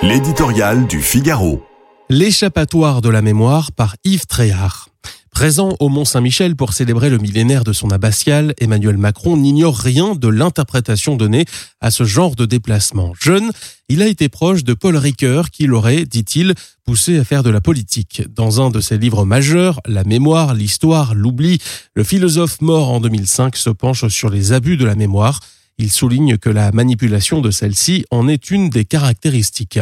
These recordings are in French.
L'éditorial du Figaro. L'échappatoire de la mémoire par Yves Tréhard. Présent au Mont-Saint-Michel pour célébrer le millénaire de son abbatiale, Emmanuel Macron n'ignore rien de l'interprétation donnée à ce genre de déplacement. Jeune, il a été proche de Paul Ricoeur qui l'aurait, dit-il, poussé à faire de la politique. Dans un de ses livres majeurs, La mémoire, l'histoire, l'oubli, le philosophe mort en 2005 se penche sur les abus de la mémoire. Il souligne que la manipulation de celle-ci en est une des caractéristiques.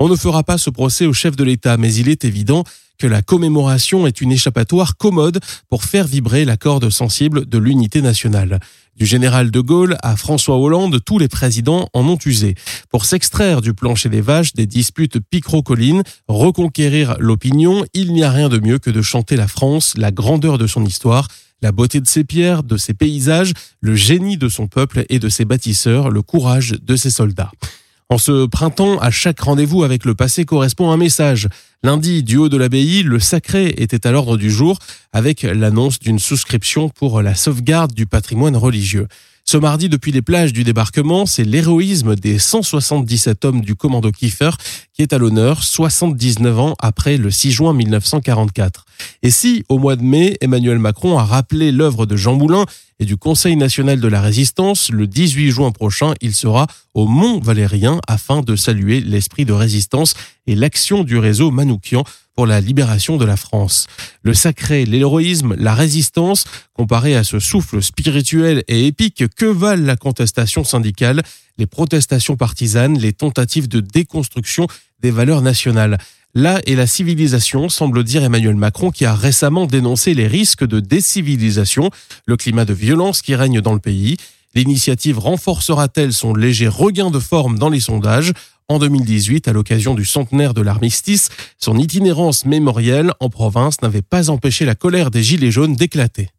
On ne fera pas ce procès au chef de l'État, mais il est évident que la commémoration est une échappatoire commode pour faire vibrer la corde sensible de l'unité nationale. Du général de Gaulle à François Hollande, tous les présidents en ont usé. Pour s'extraire du plancher des vaches des disputes picro-collines, reconquérir l'opinion, il n'y a rien de mieux que de chanter la France, la grandeur de son histoire la beauté de ses pierres, de ses paysages, le génie de son peuple et de ses bâtisseurs, le courage de ses soldats. En ce printemps, à chaque rendez-vous avec le passé correspond un message. Lundi, du haut de l'abbaye, le sacré était à l'ordre du jour avec l'annonce d'une souscription pour la sauvegarde du patrimoine religieux. Ce mardi, depuis les plages du débarquement, c'est l'héroïsme des 177 hommes du commando Kiefer qui est à l'honneur 79 ans après le 6 juin 1944. Et si, au mois de mai, Emmanuel Macron a rappelé l'œuvre de Jean Moulin et du Conseil national de la résistance, le 18 juin prochain, il sera au Mont Valérien afin de saluer l'esprit de résistance et l'action du réseau Manoukian pour la libération de la France. Le sacré, l'héroïsme, la résistance, comparé à ce souffle spirituel et épique, que valent la contestation syndicale, les protestations partisanes, les tentatives de déconstruction des valeurs nationales Là est la civilisation, semble dire Emmanuel Macron, qui a récemment dénoncé les risques de décivilisation, le climat de violence qui règne dans le pays. L'initiative renforcera-t-elle son léger regain de forme dans les sondages? En 2018, à l'occasion du centenaire de l'armistice, son itinérance mémorielle en province n'avait pas empêché la colère des Gilets jaunes d'éclater.